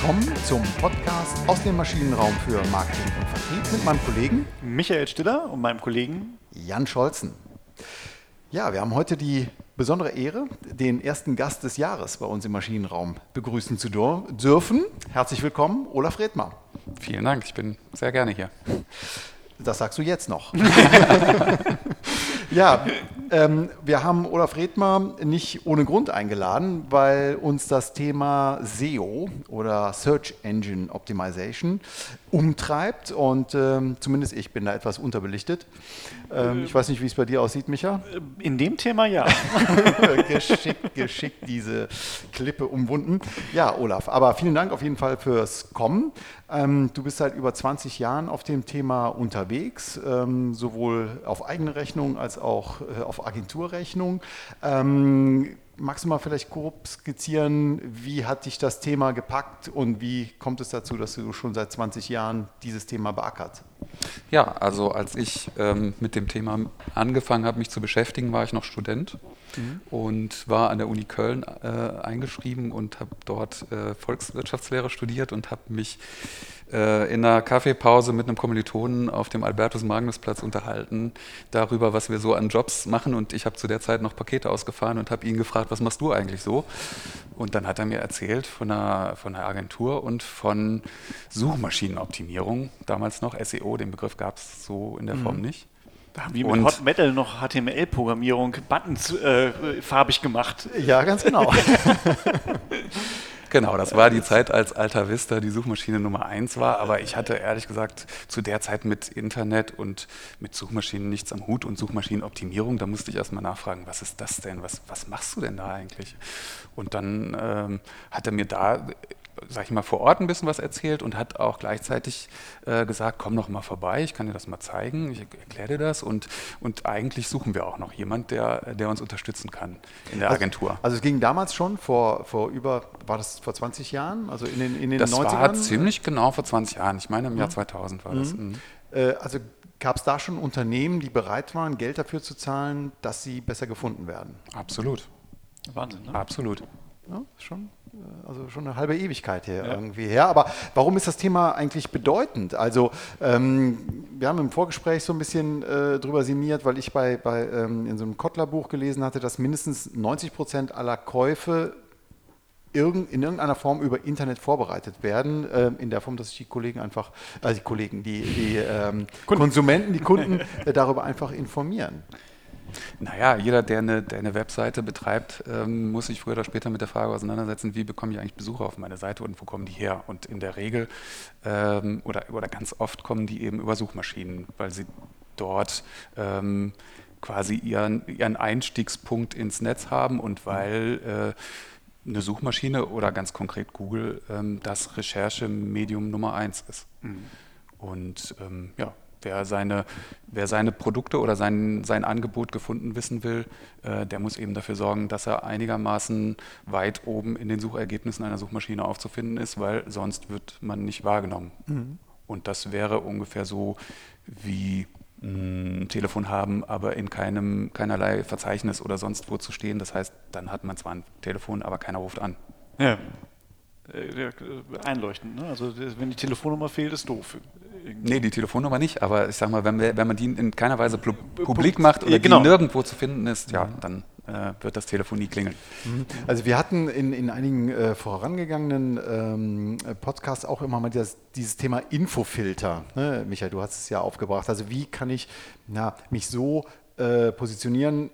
willkommen zum Podcast aus dem Maschinenraum für Marketing und Vertrieb mit meinem Kollegen Michael Stiller und meinem Kollegen Jan Scholzen. Ja, wir haben heute die besondere Ehre, den ersten Gast des Jahres bei uns im Maschinenraum begrüßen zu dürfen. Herzlich willkommen, Olaf Redmer. Vielen Dank, ich bin sehr gerne hier. Das sagst du jetzt noch. ja, ähm, wir haben Olaf Redmer nicht ohne Grund eingeladen, weil uns das Thema SEO oder Search Engine Optimization umtreibt und ähm, zumindest ich bin da etwas unterbelichtet. Ähm, ich weiß nicht, wie es bei dir aussieht, Micha. In dem Thema ja. geschickt, geschickt diese Klippe umwunden. Ja, Olaf, aber vielen Dank auf jeden Fall fürs Kommen. Ähm, du bist seit über 20 Jahren auf dem Thema unterwegs, ähm, sowohl auf eigene Rechnung als auch äh, auf Agenturrechnung. Magst du mal vielleicht grob skizzieren, wie hat dich das Thema gepackt und wie kommt es dazu, dass du schon seit 20 Jahren dieses Thema beackert? Ja, also als ich ähm, mit dem Thema angefangen habe, mich zu beschäftigen, war ich noch Student mhm. und war an der Uni Köln äh, eingeschrieben und habe dort äh, Volkswirtschaftslehre studiert und habe mich äh, in einer Kaffeepause mit einem Kommilitonen auf dem Albertus-Magnus-Platz unterhalten darüber, was wir so an Jobs machen. Und ich habe zu der Zeit noch Pakete ausgefahren und habe ihn gefragt, was machst du eigentlich so? Und dann hat er mir erzählt von einer, von einer Agentur und von Suchmaschinenoptimierung, damals noch SEO, den Begriff gab es so in der Form mhm. nicht. Wie mit und Hot Metal noch HTML-Programmierung, Buttons äh, farbig gemacht. Ja, ganz genau. Genau, das war die Zeit, als Alta Vista die Suchmaschine Nummer eins war. Aber ich hatte ehrlich gesagt zu der Zeit mit Internet und mit Suchmaschinen nichts am Hut und Suchmaschinenoptimierung. Da musste ich erstmal nachfragen, was ist das denn? Was, was machst du denn da eigentlich? Und dann ähm, hat er mir da sag ich mal, vor Ort ein bisschen was erzählt und hat auch gleichzeitig äh, gesagt, komm noch mal vorbei, ich kann dir das mal zeigen, ich erkläre dir das und, und eigentlich suchen wir auch noch jemand, der, der uns unterstützen kann in der also, Agentur. Also es ging damals schon vor, vor über, war das vor 20 Jahren, also in den, in den das 90ern? Das war ziemlich genau vor 20 Jahren, ich meine im Jahr 2000 mhm. war das. Mhm. Äh, also gab es da schon Unternehmen, die bereit waren, Geld dafür zu zahlen, dass sie besser gefunden werden? Absolut. Wahnsinn, ne? Absolut. Ja, schon, also schon eine halbe Ewigkeit hier ja. irgendwie her. Aber warum ist das Thema eigentlich bedeutend? Also ähm, wir haben im Vorgespräch so ein bisschen äh, drüber sinniert, weil ich bei, bei ähm, in so einem Kottler-Buch gelesen hatte, dass mindestens 90 Prozent aller Käufe in irgendeiner Form über Internet vorbereitet werden, äh, in der Form, dass sich die Kollegen einfach, also die Kollegen, die, die ähm, Konsumenten, die Kunden äh, darüber einfach informieren. Naja, jeder, der eine, der eine Webseite betreibt, ähm, muss sich früher oder später mit der Frage auseinandersetzen, wie bekomme ich eigentlich Besucher auf meine Seite und wo kommen die her? Und in der Regel ähm, oder, oder ganz oft kommen die eben über Suchmaschinen, weil sie dort ähm, quasi ihren, ihren Einstiegspunkt ins Netz haben und weil äh, eine Suchmaschine oder ganz konkret Google ähm, das Recherchemedium Nummer eins ist. Mhm. Und ähm, ja, Wer seine, wer seine Produkte oder sein, sein Angebot gefunden wissen will, äh, der muss eben dafür sorgen, dass er einigermaßen weit oben in den Suchergebnissen einer Suchmaschine aufzufinden ist, weil sonst wird man nicht wahrgenommen. Mhm. Und das wäre ungefähr so wie ein Telefon haben, aber in keinem, keinerlei Verzeichnis oder sonst wo zu stehen. Das heißt, dann hat man zwar ein Telefon, aber keiner ruft an. Ja. Äh, äh, einleuchtend. Ne? Also wenn die Telefonnummer fehlt, ist doof. Irgendwie. Nee, die Telefonnummer nicht, aber ich sag mal, wenn, wir, wenn man die in keiner Weise publik macht oder ja, genau. die nirgendwo zu finden ist, ja, dann äh, wird das Telefon nie klingeln. Mhm. Also wir hatten in, in einigen äh, vorangegangenen ähm, Podcasts auch immer mal das, dieses Thema Infofilter. Ne? Michael, du hast es ja aufgebracht. Also wie kann ich na, mich so äh, positionieren,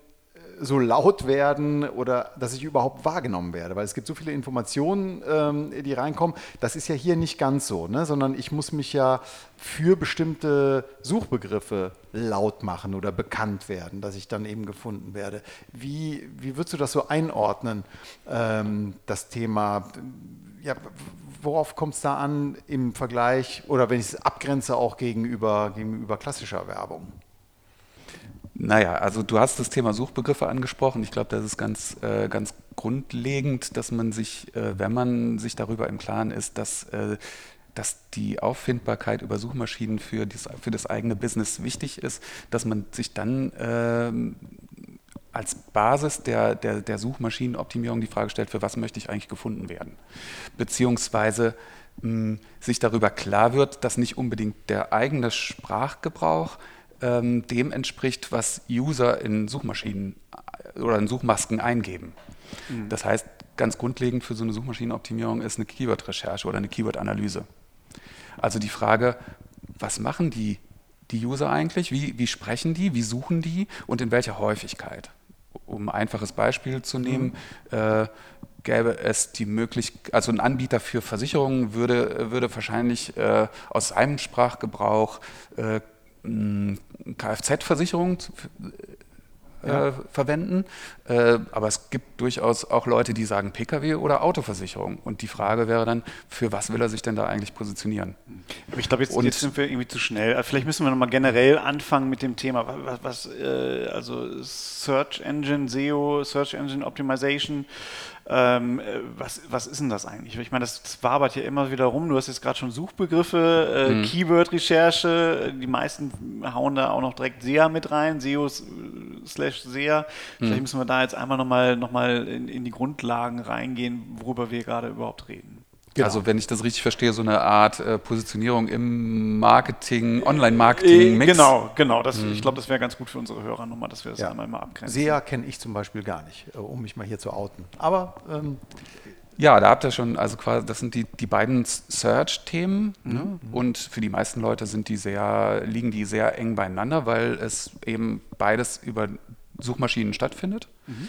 so laut werden oder dass ich überhaupt wahrgenommen werde, weil es gibt so viele Informationen, ähm, die reinkommen. Das ist ja hier nicht ganz so, ne? sondern ich muss mich ja für bestimmte Suchbegriffe laut machen oder bekannt werden, dass ich dann eben gefunden werde. Wie, wie würdest du das so einordnen, ähm, das Thema? Ja, worauf kommt es da an im Vergleich oder wenn ich es abgrenze auch gegenüber, gegenüber klassischer Werbung? Naja, also du hast das Thema Suchbegriffe angesprochen. Ich glaube, das ist ganz, äh, ganz grundlegend, dass man sich, äh, wenn man sich darüber im Klaren ist, dass, äh, dass die Auffindbarkeit über Suchmaschinen für, dies, für das eigene Business wichtig ist, dass man sich dann ähm, als Basis der, der, der Suchmaschinenoptimierung die Frage stellt, für was möchte ich eigentlich gefunden werden? Beziehungsweise mh, sich darüber klar wird, dass nicht unbedingt der eigene Sprachgebrauch ähm, dem entspricht, was User in Suchmaschinen äh, oder in Suchmasken eingeben. Mhm. Das heißt, ganz grundlegend für so eine Suchmaschinenoptimierung ist eine Keyword-Recherche oder eine Keyword-Analyse. Also die Frage, was machen die, die User eigentlich? Wie, wie sprechen die? Wie suchen die? Und in welcher Häufigkeit? Um ein einfaches Beispiel zu nehmen, mhm. äh, gäbe es die Möglichkeit, also ein Anbieter für Versicherungen würde, würde wahrscheinlich äh, aus seinem Sprachgebrauch äh, Kfz-Versicherung äh, ja. verwenden. Äh, aber es gibt durchaus auch Leute, die sagen Pkw oder Autoversicherung. Und die Frage wäre dann, für was will er sich denn da eigentlich positionieren? Aber ich glaube, jetzt, jetzt, sind wir irgendwie zu schnell. Also vielleicht müssen wir nochmal generell anfangen mit dem Thema, was, was äh, also Search Engine, SEO, Search Engine Optimization. Ähm, äh, was, was ist denn das eigentlich? Ich meine, das, wabert ja immer wieder rum. Du hast jetzt gerade schon Suchbegriffe, äh, mhm. Keyword-Recherche. Die meisten hauen da auch noch direkt SEA mit rein, SEO slash SEA. Vielleicht mhm. müssen wir da jetzt einmal nochmal noch mal in, in die Grundlagen reingehen, worüber wir gerade überhaupt reden. Genau. Also wenn ich das richtig verstehe, so eine Art äh, Positionierung im Marketing, Online-Marketing. Äh, genau, genau. Das, mhm. Ich glaube, das wäre ganz gut für unsere Hörer nochmal, dass wir das ja. einmal mal abgrenzen. SEA kenne ich zum Beispiel gar nicht, äh, um mich mal hier zu outen. Aber ähm, ja, da habt ihr schon, also quasi, das sind die, die beiden Search-Themen. Mhm. Ne? Und für die meisten Leute sind die sehr, liegen die sehr eng beieinander, weil es eben beides über Suchmaschinen stattfindet. Mhm.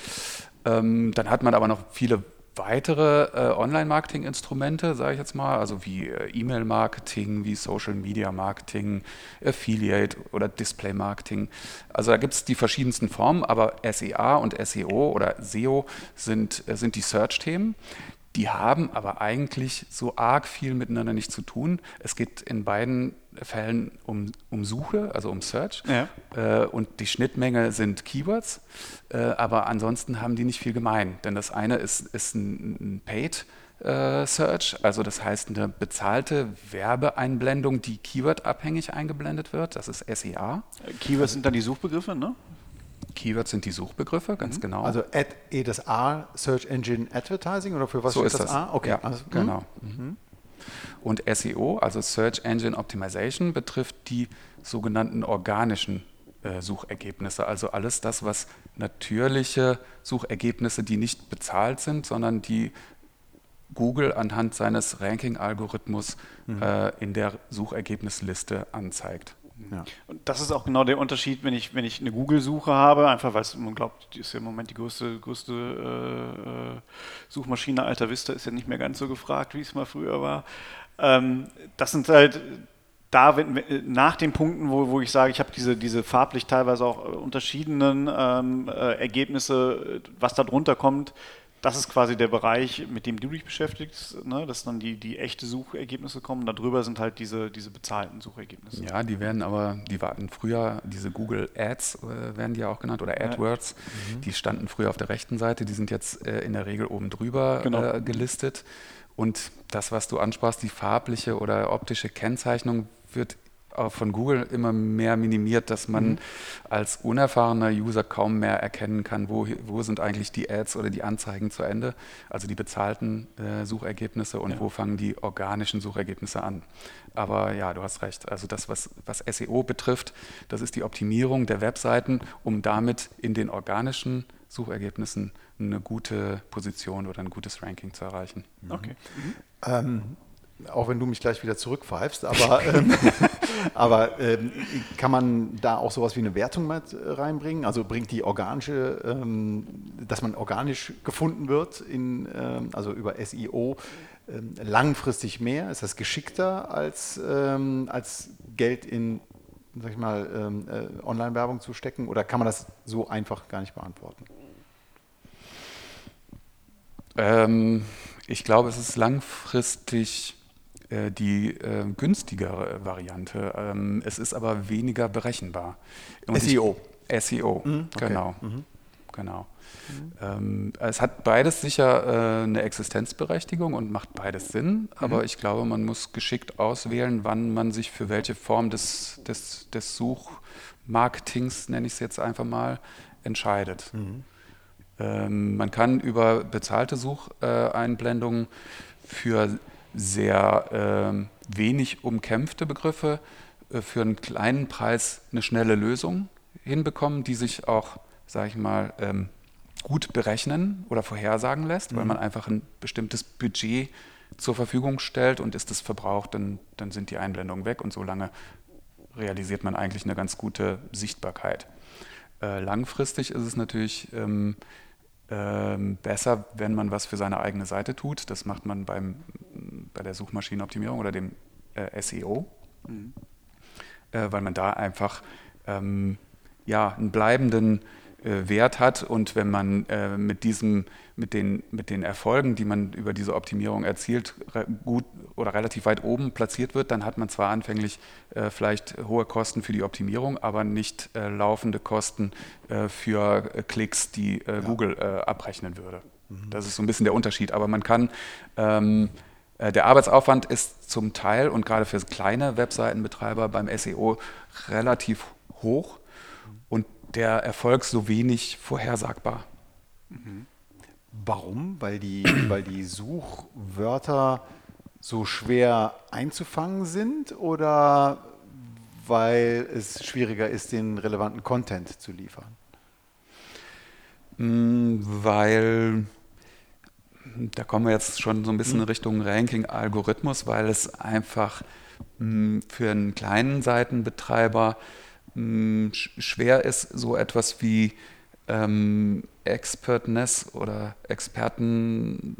Ähm, dann hat man aber noch viele weitere äh, Online-Marketing-Instrumente, sage ich jetzt mal, also wie äh, E-Mail-Marketing, wie Social-Media-Marketing, Affiliate oder Display-Marketing. Also da gibt es die verschiedensten Formen, aber SEA und SEO oder SEO sind, äh, sind die Search-Themen. Die haben aber eigentlich so arg viel miteinander nicht zu tun. Es geht in beiden Fällen um, um Suche, also um Search. Ja. Äh, und die Schnittmenge sind Keywords. Äh, aber ansonsten haben die nicht viel gemein. Denn das eine ist, ist ein, ein Paid. Äh, Search, also das heißt eine bezahlte Werbeeinblendung, die Keyword-abhängig eingeblendet wird. Das ist SEA. Keywords sind dann die Suchbegriffe, ne? Keywords sind die Suchbegriffe, ganz mhm. genau. Also Ad, E das A, Search Engine Advertising oder für was so ist das, das A? Okay, ja, also, genau. Mhm. Und SEO, also Search Engine Optimization, betrifft die sogenannten organischen äh, Suchergebnisse, also alles das, was natürliche Suchergebnisse, die nicht bezahlt sind, sondern die Google anhand seines Ranking-Algorithmus mhm. äh, in der Suchergebnisliste anzeigt. Ja. Und das ist auch genau der Unterschied, wenn ich, wenn ich eine Google-Suche habe, einfach weil man glaubt, die ist ja im Moment die größte, größte äh, Suchmaschine. Alter Vista ist ja nicht mehr ganz so gefragt, wie es mal früher war. Ähm, das sind halt da wenn, nach den Punkten, wo, wo ich sage, ich habe diese, diese farblich teilweise auch äh, unterschiedenen ähm, äh, Ergebnisse, was da drunter kommt, das ist quasi der Bereich, mit dem du dich beschäftigst, ne? dass dann die, die echte Suchergebnisse kommen. Darüber sind halt diese, diese bezahlten Suchergebnisse. Ja, die werden aber, die warten früher, diese Google Ads äh, werden die ja auch genannt oder AdWords, ja. mhm. die standen früher auf der rechten Seite, die sind jetzt äh, in der Regel oben drüber genau. äh, gelistet. Und das, was du ansprachst, die farbliche oder optische Kennzeichnung wird von Google immer mehr minimiert, dass man mhm. als unerfahrener User kaum mehr erkennen kann, wo, wo sind eigentlich die Ads oder die Anzeigen zu Ende, also die bezahlten äh, Suchergebnisse und ja. wo fangen die organischen Suchergebnisse an. Aber ja, du hast recht. Also das, was, was SEO betrifft, das ist die Optimierung der Webseiten, um damit in den organischen Suchergebnissen eine gute Position oder ein gutes Ranking zu erreichen. Okay. Mhm. Ähm, auch wenn du mich gleich wieder zurückpfeifst, aber, ähm, aber ähm, kann man da auch sowas wie eine Wertung mit reinbringen? Also bringt die organische, ähm, dass man organisch gefunden wird, in, ähm, also über SEO, ähm, langfristig mehr? Ist das geschickter als, ähm, als Geld in sag ich mal, äh, Online-Werbung zu stecken? Oder kann man das so einfach gar nicht beantworten? ich glaube, es ist langfristig äh, die äh, günstigere Variante. Ähm, es ist aber weniger berechenbar. Und SEO. Ich, SEO, mhm, okay. genau. Mhm. genau. Mhm. Ähm, es hat beides sicher äh, eine Existenzberechtigung und macht beides Sinn, aber mhm. ich glaube, man muss geschickt auswählen, wann man sich für welche Form des, des, des Suchmarketings, nenne ich es jetzt einfach mal, entscheidet. Mhm. Ähm, man kann über bezahlte Sucheinblendungen für sehr äh, wenig umkämpfte Begriffe äh, für einen kleinen Preis eine schnelle Lösung hinbekommen, die sich auch, sage ich mal, ähm, gut berechnen oder vorhersagen lässt, mhm. weil man einfach ein bestimmtes Budget zur Verfügung stellt und ist es verbraucht, dann, dann sind die Einblendungen weg und solange realisiert man eigentlich eine ganz gute Sichtbarkeit. Äh, langfristig ist es natürlich ähm, ähm, besser, wenn man was für seine eigene Seite tut. Das macht man beim, bei der Suchmaschinenoptimierung oder dem äh, SEO, mhm. äh, weil man da einfach ähm, ja, einen bleibenden äh, Wert hat und wenn man äh, mit diesem, mit den, mit den Erfolgen, die man über diese Optimierung erzielt, gut oder relativ weit oben platziert wird, dann hat man zwar anfänglich äh, vielleicht hohe Kosten für die Optimierung, aber nicht äh, laufende Kosten für Klicks, die ja. Google abrechnen würde. Mhm. Das ist so ein bisschen der Unterschied. Aber man kann ähm, der Arbeitsaufwand ist zum Teil und gerade für kleine Webseitenbetreiber beim SEO relativ hoch und der Erfolg so wenig vorhersagbar. Mhm. Warum? Weil die, weil die Suchwörter so schwer einzufangen sind oder weil es schwieriger ist, den relevanten Content zu liefern? Mm, weil da kommen wir jetzt schon so ein bisschen in mhm. Richtung Ranking-Algorithmus, weil es einfach mm, für einen kleinen Seitenbetreiber mh, schwer ist, so etwas wie ähm, Expertness oder Expertenansehen,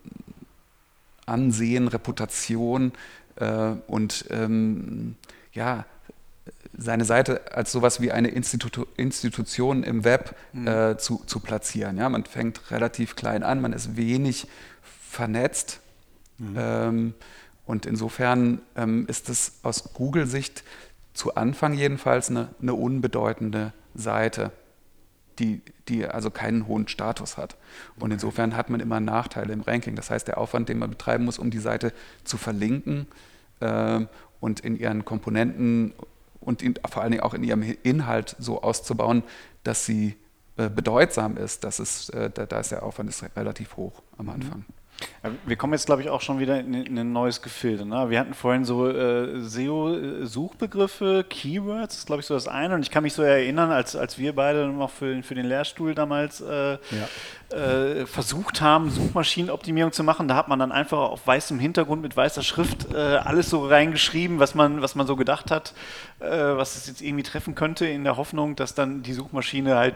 Reputation äh, und ähm, ja, seine Seite als sowas wie eine Institu Institution im Web mhm. äh, zu, zu platzieren. Ja, man fängt relativ klein an, man ist wenig vernetzt. Mhm. Ähm, und insofern ähm, ist es aus Google-Sicht zu Anfang jedenfalls eine, eine unbedeutende Seite, die, die also keinen hohen Status hat. Und insofern hat man immer Nachteile im Ranking. Das heißt, der Aufwand, den man betreiben muss, um die Seite zu verlinken äh, und in ihren Komponenten und in, vor allen Dingen auch in ihrem Inhalt so auszubauen, dass sie äh, bedeutsam ist, das ist, äh, da, ist der Aufwand ist relativ hoch am Anfang. Mhm. Wir kommen jetzt, glaube ich, auch schon wieder in, in ein neues Gefilde. Ne? Wir hatten vorhin so äh, SEO-Suchbegriffe, Keywords, das ist, glaube ich, so das eine. Und ich kann mich so erinnern, als, als wir beide noch für, für den Lehrstuhl damals äh, ja. äh, versucht haben, Suchmaschinenoptimierung zu machen, da hat man dann einfach auf weißem Hintergrund mit weißer Schrift äh, alles so reingeschrieben, was man, was man so gedacht hat, äh, was es jetzt irgendwie treffen könnte, in der Hoffnung, dass dann die Suchmaschine halt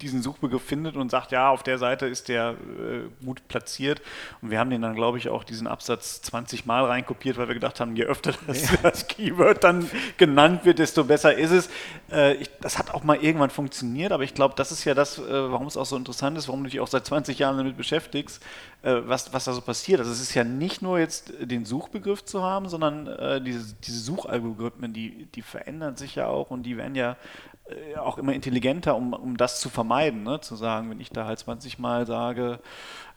diesen Suchbegriff findet und sagt, ja, auf der Seite ist der äh, gut platziert. Und wir haben den dann, glaube ich, auch diesen Absatz 20 Mal reinkopiert, weil wir gedacht haben, je öfter das, ja. das Keyword dann genannt wird, desto besser ist es. Äh, ich, das hat auch mal irgendwann funktioniert, aber ich glaube, das ist ja das, äh, warum es auch so interessant ist, warum du dich auch seit 20 Jahren damit beschäftigst, äh, was, was da so passiert. Also es ist ja nicht nur jetzt den Suchbegriff zu haben, sondern äh, diese, diese Suchalgorithmen, die, die verändern sich ja auch und die werden ja auch immer intelligenter, um, um das zu vermeiden. Ne? Zu sagen, wenn ich da halt 20 Mal sage,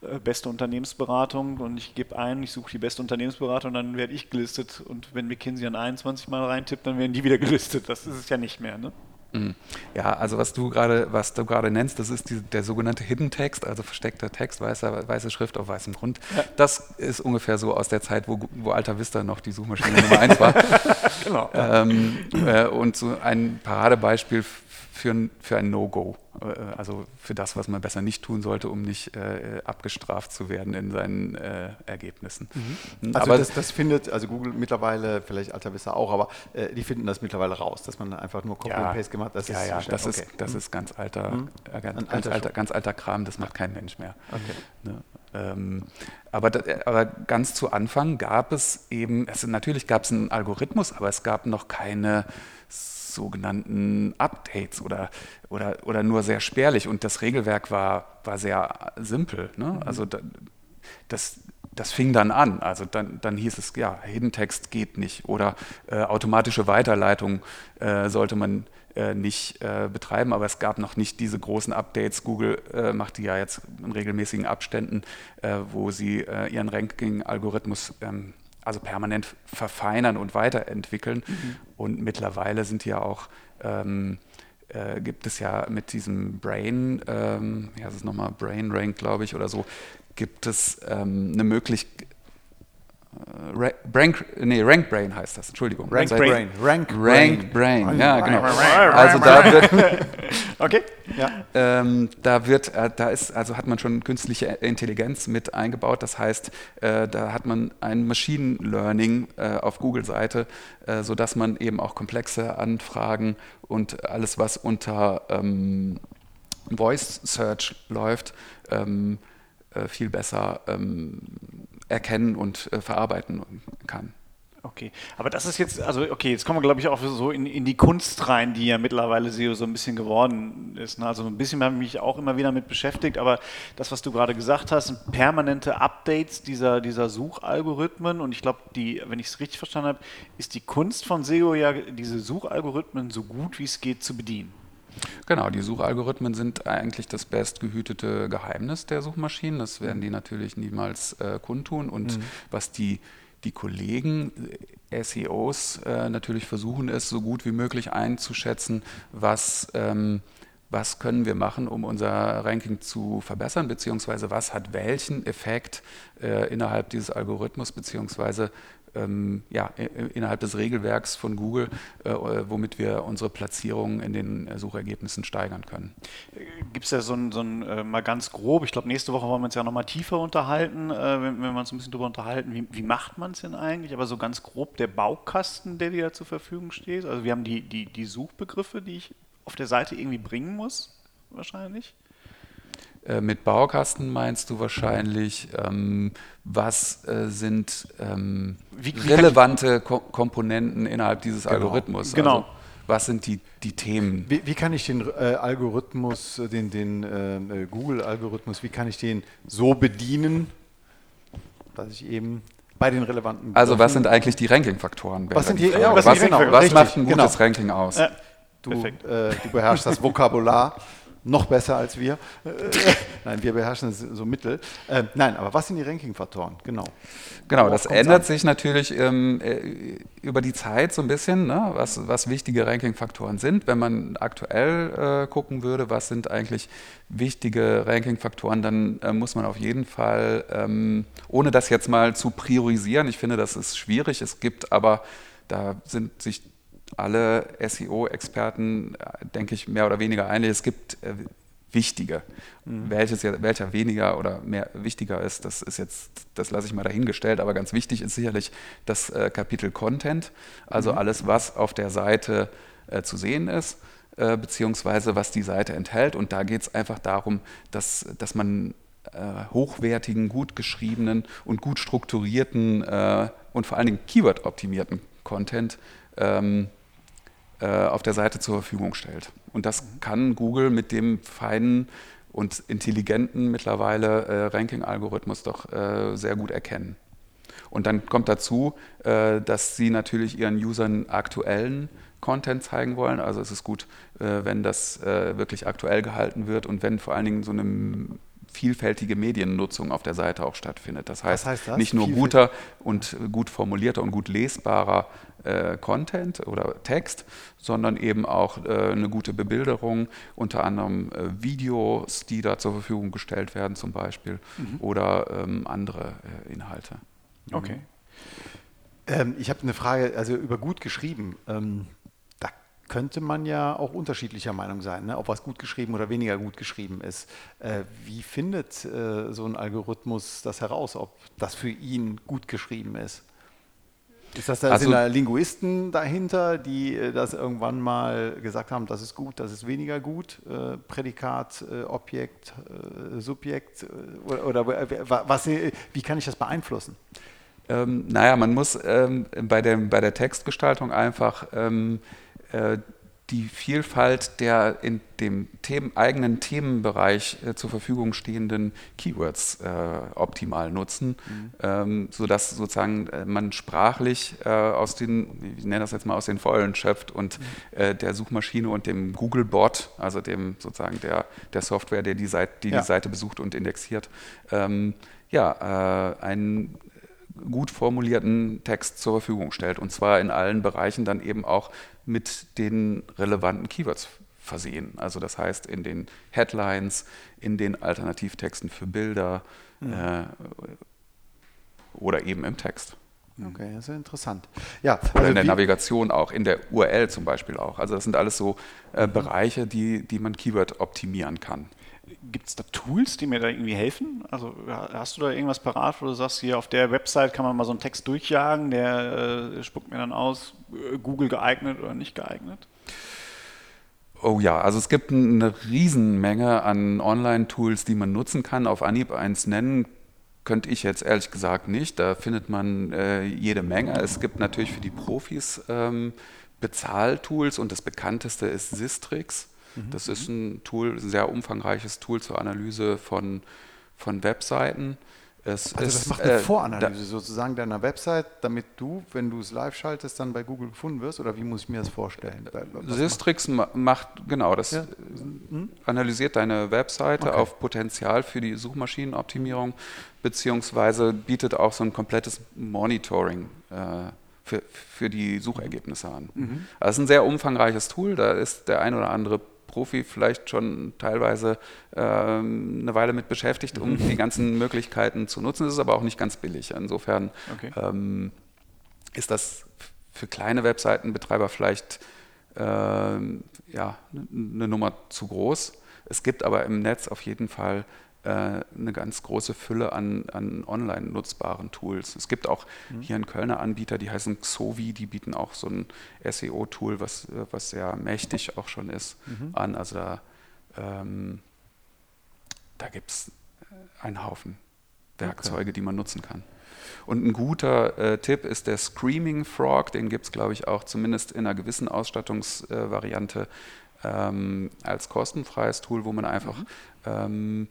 äh, beste Unternehmensberatung und ich gebe ein, ich suche die beste Unternehmensberatung, dann werde ich gelistet. Und wenn McKinsey an 21 Mal reintippt, dann werden die wieder gelistet. Das ist es ja nicht mehr. Ne? Mhm. Ja, also was du gerade, was du gerade nennst, das ist die, der sogenannte Hidden Text, also versteckter Text, weiße, weiße Schrift auf weißem Grund. Ja. Das ist ungefähr so aus der Zeit, wo, wo Alta Vista noch die Suchmaschine Nummer eins war. genau. Ähm, äh, und so ein Paradebeispiel für ein, für ein No-Go. Äh, also für das, was man besser nicht tun sollte, um nicht äh, abgestraft zu werden in seinen äh, Ergebnissen. Mhm. Hm, also aber das, das, findet, also Google mittlerweile, vielleicht Alta Vista auch, aber äh, die finden das mittlerweile raus, dass man einfach nur Copy ja, and Paste gemacht hat. ja, ja, das, okay. ist, das mhm. ist ganz alter, mhm. Äh, ganz, ganz, alter, ganz alter Kram, das macht kein Mensch mehr. Okay. Ne? Ähm, aber, aber, ganz zu Anfang gab es eben, also natürlich gab es einen Algorithmus, aber es gab noch keine sogenannten Updates oder, oder, oder nur sehr spärlich. Und das Regelwerk war, war sehr simpel. Ne? Mhm. Also da, das, das fing dann an. Also dann, dann hieß es, ja, Hidden Text geht nicht oder äh, automatische Weiterleitung äh, sollte man äh, nicht äh, betreiben, aber es gab noch nicht diese großen Updates. Google äh, macht die ja jetzt in regelmäßigen Abständen, äh, wo sie ihren Ranking-Algorithmus ähm, also permanent verfeinern und weiterentwickeln. Mhm. Und mittlerweile sind ja auch ähm, äh, gibt es ja mit diesem Brain, ähm, ja, das ist nochmal Brain Rank, glaube ich, oder so, gibt es ähm, eine Möglichkeit, äh, Rank, nee, Rank Brain heißt das, Entschuldigung. Rank Brain. Rank Rank Brain, Rank ja, Brain. genau. Rank Also da wird, Okay. Ja. ähm, da wird, äh, da ist, also hat man schon künstliche Intelligenz mit eingebaut. Das heißt, äh, da hat man ein Machine Learning äh, auf Google-Seite, äh, sodass man eben auch komplexe Anfragen und alles, was unter ähm, Voice Search läuft, ähm, äh, viel besser ähm, erkennen und äh, verarbeiten kann. Okay, aber das ist jetzt, also okay, jetzt kommen wir, glaube ich, auch so in, in die Kunst rein, die ja mittlerweile SEO so ein bisschen geworden ist. Ne? Also ein bisschen habe ich mich auch immer wieder mit beschäftigt, aber das, was du gerade gesagt hast, permanente Updates dieser, dieser Suchalgorithmen und ich glaube, die, wenn ich es richtig verstanden habe, ist die Kunst von SEO ja, diese Suchalgorithmen so gut wie es geht zu bedienen. Genau, die Suchalgorithmen sind eigentlich das bestgehütete Geheimnis der Suchmaschinen. Das werden die natürlich niemals äh, kundtun. Und was die, die Kollegen, äh, SEOs, äh, natürlich versuchen, ist so gut wie möglich einzuschätzen, was, ähm, was können wir machen, um unser Ranking zu verbessern, beziehungsweise was hat welchen Effekt äh, innerhalb dieses Algorithmus, beziehungsweise ähm, ja, innerhalb des Regelwerks von Google, äh, womit wir unsere Platzierung in den äh, Suchergebnissen steigern können. Gibt es ja so ein, so ein äh, mal ganz grob, ich glaube, nächste Woche wollen wir uns ja nochmal tiefer unterhalten, äh, wenn, wenn wir uns ein bisschen darüber unterhalten, wie, wie macht man es denn eigentlich, aber so ganz grob der Baukasten, der dir zur Verfügung steht. Also wir haben die, die, die Suchbegriffe, die ich auf der Seite irgendwie bringen muss, wahrscheinlich. Äh, mit Baukasten meinst du wahrscheinlich, ähm, was äh, sind ähm, Wie- wie relevante Ko Komponenten innerhalb dieses Genau. Algorithmus? Genau. Also, was sind die, die Themen? Wie, wie kann ich den äh, Algorithmus, äh, den, den äh, Google-Algorithmus, wie kann ich den so bedienen, dass ich eben bei den relevanten Also was sind eigentlich die Ranking-Faktoren? Was sind die ja, was, was sind die Ranking- was macht ein genau. gutes Ranking aus? Äh, Du, äh, du beherrschst das Vokabular noch besser als wir. Äh, nein, wir beherrschen es so mittel. Äh, nein, aber was sind die Ranking-Faktoren? Genau. Genau, Worauf das ändert an? sich natürlich ähm, äh, über die Zeit so ein bisschen, ne? was, was wichtige Ranking-Faktoren sind. Wenn man aktuell äh, gucken würde, was sind eigentlich wichtige Ranking-Faktoren, dann äh, muss man auf jeden Fall, ähm, ohne das jetzt mal zu priorisieren, ich finde, das ist schwierig, es gibt aber, da sind sich alle SEO-Experten, äh, denke ich, mehr oder weniger einig, es gibt äh, wichtige. Welches ja, welcher weniger oder mehr wichtiger ist, das ist jetzt, das lasse ich mal dahingestellt, aber ganz wichtig ist sicherlich das äh, Kapitel Content, also alles, was auf der Seite äh, zu sehen ist, äh, beziehungsweise was die Seite enthält. Und da geht es einfach darum, dass, dass man äh, hochwertigen, gut geschriebenen und gut strukturierten und vor allen Dingen Keyword-optimierten Content ähm, äh, auf der Seite zur Verfügung stellt. Und das kann Google mit dem feinen und intelligenten mittlerweile äh, Ranking-Algorithmus doch äh, sehr gut erkennen. Und dann kommt dazu, äh, dass sie natürlich ihren Usern aktuellen Content zeigen wollen. Also es ist gut, äh, wenn das äh, wirklich aktuell gehalten wird und wenn vor allen Dingen so eine vielfältige Mediennutzung auf der Seite auch stattfindet. Das heißt, heißt das? nicht nur guter und äh, gut formulierter und gut lesbarer äh, Content oder Text, sondern eben auch äh, eine gute Bebilderung, unter anderem äh, Videos, die da zur Verfügung gestellt werden zum Beispiel oder ähm, andere äh, Inhalte. Okay. Ähm, ich habe eine Frage, also über gut geschrieben. Ähm, da könnte man ja auch unterschiedlicher Meinung sein, ne? ob was gut geschrieben oder weniger gut geschrieben ist. Äh, wie findet äh, so ein Algorithmus das heraus, ob das für ihn gut geschrieben ist? Ist das da, Also- sind da Linguisten dahinter, die äh, das irgendwann mal gesagt haben, das ist gut, das ist weniger gut? Äh, Prädikat, äh, Objekt, äh, Subjekt? Oder oder wa- was, wie kann ich das beeinflussen? Ähm, naja, man muss ähm, bei, der, bei der Textgestaltung einfach ähm, äh, die Vielfalt der in dem Themen, eigenen Themenbereich äh, zur Verfügung stehenden Keywords äh, optimal nutzen, ähm, sodass sozusagen äh, man sprachlich äh, aus den, ich nenne das jetzt mal aus den Vollen schöpft und äh, der Suchmaschine und dem Google-Bot, also dem sozusagen der, der Software, der die Seite, die, Ja. die Seite besucht und indexiert, ähm, ja, äh, einen gut formulierten Text zur Verfügung stellt. Und zwar in allen Bereichen dann eben auch mit den relevanten Keywords versehen. Also das heißt in den Headlines, in den Alternativtexten für Bilder mhm. äh, oder eben im Text. Okay, das ist interessant. Ja, also Oder in der Navigation auch, in der URL zum Beispiel auch. Also das sind alles so äh, mhm. Bereiche, die, die man Keyword optimieren kann. Gibt es da Tools, die mir da irgendwie helfen? Also hast du da irgendwas parat, wo du sagst, hier auf der Website kann man mal so einen Text durchjagen, der äh, spuckt mir dann aus, äh, Google geeignet oder nicht geeignet? Oh ja, also es gibt eine Riesenmenge an Online-Tools, die man nutzen kann. Auf Anhieb eins nennen könnte ich jetzt ehrlich gesagt nicht. Da findet man äh, jede Menge. Es gibt natürlich für die Profis ähm, Bezahltools und das bekannteste ist Sistrix. Mhm. Das ist ein Tool, ein sehr umfangreiches Tool zur Analyse von, von Webseiten. Es also das macht eine äh, Voranalyse sozusagen deiner Website, damit du, wenn du es live schaltest, dann bei Google gefunden wirst? Oder wie muss ich mir das vorstellen? Sistrix macht? macht, genau, das ja. hm? analysiert deine Webseite okay. auf Potenzial für die Suchmaschinenoptimierung, beziehungsweise bietet auch so ein komplettes Monitoring äh, für, für die Suchergebnisse an. Mhm. Also das ist ein sehr umfangreiches Tool, da ist der ein oder andere Profi vielleicht schon teilweise ähm, eine Weile mit beschäftigt, um die ganzen Möglichkeiten zu nutzen. Es ist aber auch nicht ganz billig. Insofern okay. ähm, ist das für kleine Webseitenbetreiber vielleicht ähm, ja, eine Nummer zu groß. Es gibt aber im Netz auf jeden Fall eine ganz große Fülle an, an online nutzbaren Tools. Es gibt auch mhm. hier in Kölner Anbieter, die heißen Xovi, die bieten auch so ein SEO-Tool, was, was sehr mächtig auch schon ist, mhm. an. Also da, ähm, da gibt es einen Haufen Werkzeuge, okay. die man nutzen kann. Und ein guter äh, Tipp ist der Screaming Frog, den gibt es, glaube ich, auch zumindest in einer gewissen Ausstattungsvariante äh, ähm, als kostenfreies Tool, wo man einfach mhm. ähm,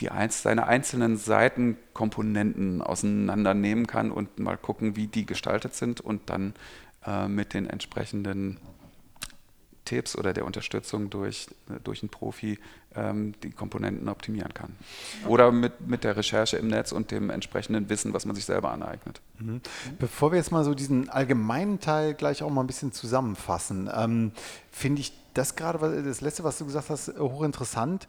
die einz seine einzelnen Seitenkomponenten auseinandernehmen kann und mal gucken, wie die gestaltet sind und dann äh, mit den entsprechenden Tipps oder der Unterstützung durch, durch einen Profi ähm, die Komponenten optimieren kann. Oder mit, mit der Recherche im Netz und dem entsprechenden Wissen, was man sich selber aneignet. Mhm. Bevor wir jetzt mal so diesen allgemeinen Teil gleich auch mal ein bisschen zusammenfassen, ähm, finde ich das gerade, das letzte, was du gesagt hast, hochinteressant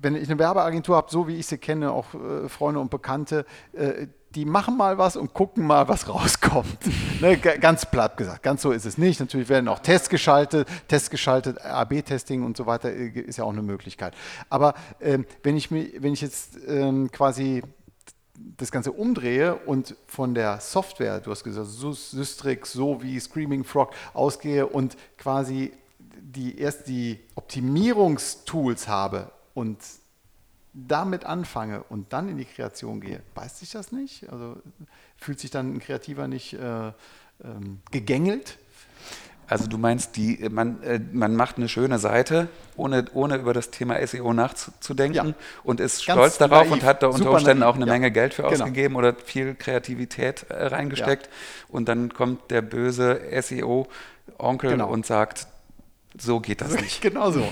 wenn ich eine Werbeagentur habe, so wie ich sie kenne, auch äh, Freunde und Bekannte, äh, die machen mal was und gucken mal, was rauskommt. ne, ganz platt gesagt. Ganz so ist es nicht. Natürlich werden auch Tests geschaltet, Tests geschaltet, AB-Testing und so weiter äh, ist ja auch eine Möglichkeit. Aber ähm, wenn, ich mir, wenn ich jetzt ähm, quasi das Ganze umdrehe und von der Software, du hast gesagt, Systrix, so wie Screaming Frog ausgehe und quasi die erst die Optimierungstools habe, und damit anfange und dann in die Kreation gehe, beißt sich das nicht? Also fühlt sich dann ein Kreativer nicht äh, ähm, gegängelt? Also du meinst, die, man, äh, man macht eine schöne Seite, ohne, ohne über das Thema SEO nachzudenken ja. und ist Ganz stolz darauf naiv, und hat da unter Umständen naiv. auch eine ja. Menge Geld für genau. ausgegeben oder viel Kreativität äh, reingesteckt. Ja. Und dann kommt der böse SEO-Onkel genau. und sagt, so geht das nicht. genau so.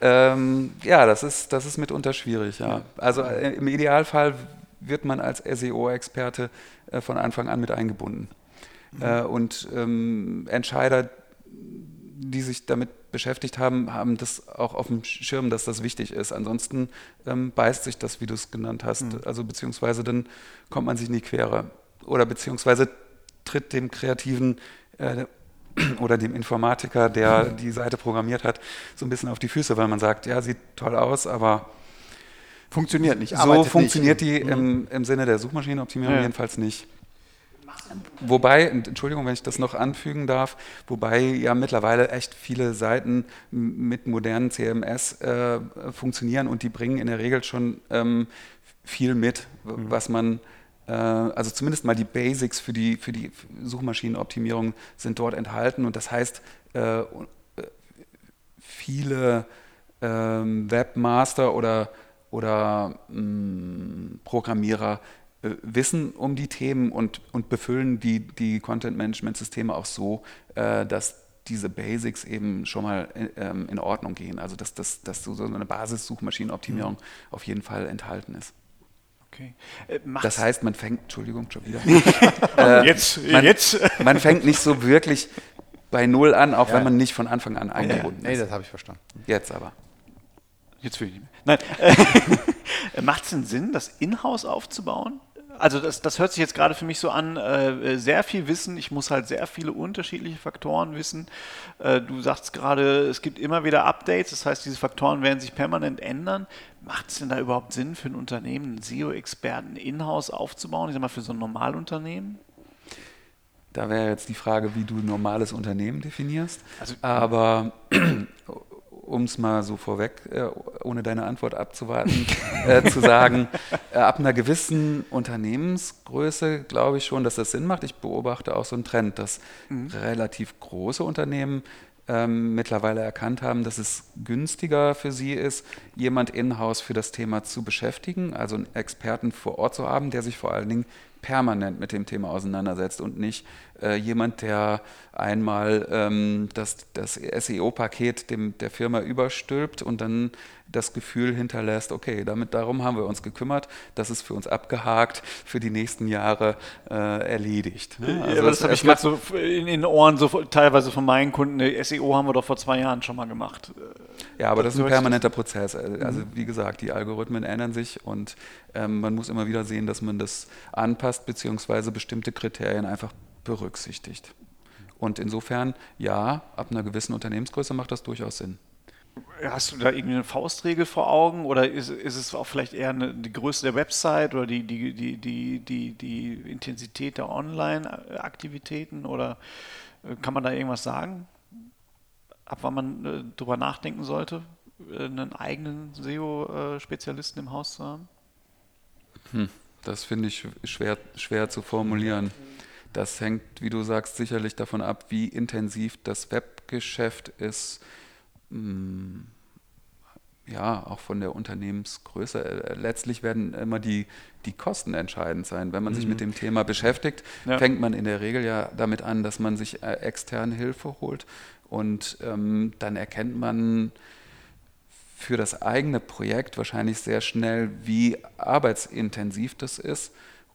ähm, ja, das ist, das ist mitunter schwierig. Ja. Also äh, im Idealfall wird man als SEO-Experte äh, von Anfang an mit eingebunden. Mhm. Äh, und ähm, Entscheider, die sich damit beschäftigt haben, haben das auch auf dem Schirm, dass das wichtig ist. Ansonsten ähm, beißt sich das, wie du es genannt hast. Mhm. Also beziehungsweise dann kommt man sich in die Quere. Oder beziehungsweise tritt dem Kreativen äh, oder dem Informatiker, der die Seite programmiert hat, so ein bisschen auf die Füße, weil man sagt, ja, sieht toll aus, aber funktioniert nicht. So funktioniert nicht. die im, im, Sinne der Suchmaschinenoptimierung ja. jedenfalls nicht. Wobei, Entschuldigung, wenn ich das noch anfügen darf, wobei ja mittlerweile echt viele Seiten mit modernen CMS äh, funktionieren und die bringen in der Regel schon ähm, viel mit, mhm. was man äh, also zumindest mal die Basics für die, für die Suchmaschinenoptimierung sind dort enthalten. Und das heißt, äh, viele ähm, Webmaster oder, oder mm, Programmierer äh, wissen um die Themen und, und befüllen die, die Content-Management-Systeme auch so, dass diese Basics eben schon mal ähm, in Ordnung gehen. Also dass, dass, dass so eine Basis-Suchmaschinenoptimierung mhm. auf jeden Fall enthalten ist. Okay. Äh, das heißt, man fängt, Entschuldigung, schon wieder. äh, jetzt, man, jetzt. man fängt nicht so wirklich bei Null an, auch ja. wenn man nicht von Anfang an eingebunden ja, ist. Nee, das habe ich verstanden. Jetzt aber. Jetzt will ich nicht mehr. Nein. Macht es denn Sinn, das Inhouse aufzubauen? Also das, das hört sich jetzt gerade für mich so an, äh, sehr viel Wissen, ich muss halt sehr viele unterschiedliche Faktoren wissen. Äh, du sagst gerade, es gibt immer wieder Updates, das heißt, diese Faktoren werden sich permanent ändern. Macht es denn da überhaupt Sinn für ein Unternehmen, einen SEO-Experten in-house aufzubauen, ich sag mal für so ein Normalunternehmen? Da wäre jetzt die Frage, wie du ein normales Unternehmen definierst. Also, Aber um es mal so vorweg, äh, ohne deine Antwort abzuwarten, äh, zu sagen, äh, ab einer gewissen Unternehmensgröße glaube ich schon, dass das Sinn macht. Ich beobachte auch so einen Trend, dass mhm. relativ große Unternehmen ähm, mittlerweile erkannt haben, dass es günstiger für sie ist, jemand in-house für das Thema zu beschäftigen, also einen Experten vor Ort zu haben, der sich vor allen Dingen permanent mit dem Thema auseinandersetzt und nicht äh, jemand, der einmal ähm, das, das SEO-Paket der Firma überstülpt und dann das Gefühl hinterlässt, okay, damit darum haben wir uns gekümmert, das ist für uns abgehakt, für die nächsten Jahre äh, erledigt. Ne? Also ja, aber das, das habe ich gerade so in den Ohren so teilweise von meinen Kunden. SEO haben wir doch vor zwei Jahren schon mal gemacht. Ja, aber das, das ist ein permanenter Prozess. Also mhm. wie gesagt, die Algorithmen ändern sich und ähm, man muss immer wieder sehen, dass man das anpasst beziehungsweise bestimmte Kriterien einfach berücksichtigt. Und insofern, ja, ab einer gewissen Unternehmensgröße macht das durchaus Sinn. Hast du da irgendwie eine Faustregel vor Augen oder ist, ist es auch vielleicht eher eine, die Größe der Website oder die, die, die, die, die, die Intensität der Online-Aktivitäten oder äh, kann man da irgendwas sagen? Ab wann man äh, drüber nachdenken sollte, äh, einen eigenen SEO-Spezialisten im Haus zu haben? Hm, das finde ich schwer, schwer zu formulieren. Das hängt, wie du sagst, sicherlich davon ab, wie intensiv das Webgeschäft ist. Hm, ja, auch von der Unternehmensgröße. Äh, letztlich werden immer die, die Kosten entscheidend sein. Wenn man mhm. sich mit dem Thema beschäftigt, ja. fängt man in der Regel ja damit an, dass man sich äh, externe Hilfe holt. Und ähm, dann erkennt man für das eigene Projekt wahrscheinlich sehr schnell, wie arbeitsintensiv das ist.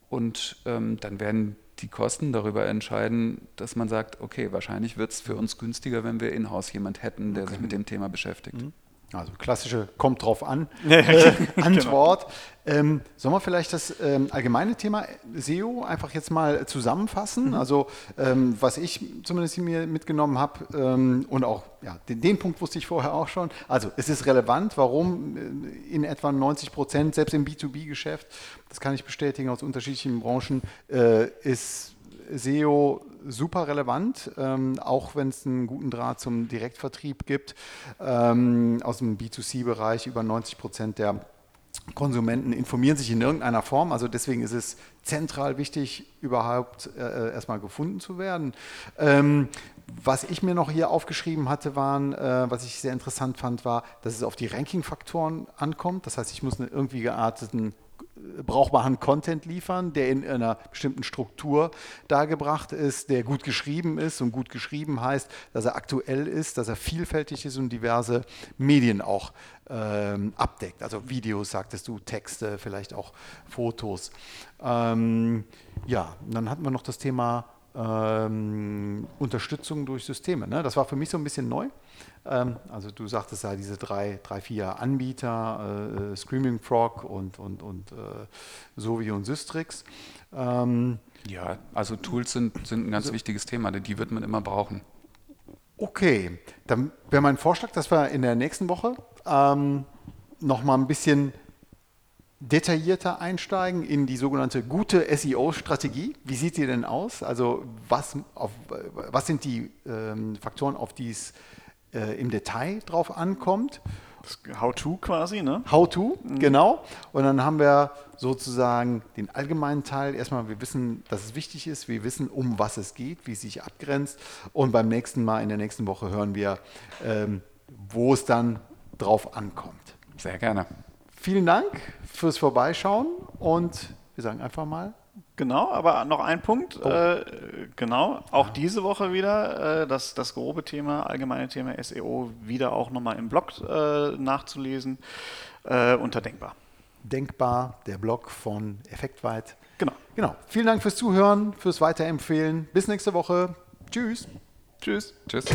Und ähm, dann werden die Kosten darüber entscheiden, dass man sagt, okay, wahrscheinlich wird es für uns günstiger, wenn wir in-house jemand hätten, der okay. sich mit dem Thema beschäftigt. Mhm. Also klassische kommt drauf an äh, Antwort. Genau. Ähm, sollen wir vielleicht das ähm, allgemeine Thema SEO einfach jetzt mal zusammenfassen? Mhm. Also ähm, was ich zumindest mir mitgenommen habe ähm, und auch ja, den, den, Punkt wusste ich vorher auch schon. Also es ist relevant, warum äh, in etwa 90 Prozent, selbst im B2B-Geschäft, das kann ich bestätigen aus unterschiedlichen Branchen, äh, ist SEO super relevant, ähm, auch wenn es einen guten Draht zum Direktvertrieb gibt. Ähm, aus dem B2C-Bereich über 90 Prozent der Konsumenten informieren sich in irgendeiner Form. Also deswegen ist es zentral wichtig, überhaupt äh, erstmal gefunden zu werden. Ähm, was ich mir noch hier aufgeschrieben hatte, waren, äh, was ich sehr interessant fand, war, dass es auf die Ranking-Faktoren ankommt. Das heißt, ich muss einen irgendwie gearteten brauchbaren Content liefern, der in einer bestimmten Struktur dargebracht ist, der gut geschrieben ist. Und gut geschrieben heißt, dass er aktuell ist, dass er vielfältig ist und diverse Medien auch ähm, abdeckt. Also Videos, sagtest du, Texte, vielleicht auch Fotos. Ähm, ja, dann hatten wir noch das Thema ähm, Unterstützung durch Systeme. Ne? Das war für mich so ein bisschen neu. Ähm, also du sagtest ja diese drei, drei vier Anbieter, äh, Screaming Frog und, und, und äh, Sovi und Systrix. Ähm, ja, also Tools sind, sind ein ganz so, wichtiges Thema, die wird man immer brauchen. Okay, dann wäre mein Vorschlag, dass wir in der nächsten Woche ähm, nochmal ein bisschen detaillierter einsteigen in die sogenannte gute SEO-Strategie. Wie sieht die denn aus? Also was, auf, was sind die ähm, Faktoren, auf die es äh, im Detail drauf ankommt. How-to quasi, ne? How-to, mhm. genau. Und dann haben wir sozusagen den allgemeinen Teil. Erstmal, wir wissen, dass es wichtig ist. Wir wissen, um was es geht, wie es sich abgrenzt. Und beim nächsten Mal, in der nächsten Woche, hören wir, ähm, wo es dann drauf ankommt. Sehr gerne. Vielen Dank fürs Vorbeischauen und wir sagen einfach mal Genau, aber noch ein Punkt. Oh. Äh, genau, auch ja. diese Woche wieder äh, das, das grobe Thema, allgemeine Thema SEO, wieder auch nochmal im Blog äh, nachzulesen äh, unter Denkbar. Denkbar, der Blog von Effektweit. Genau. Genau. Vielen Dank fürs Zuhören, fürs Weiterempfehlen. Bis nächste Woche. Tschüss. Tschüss. Tschüss.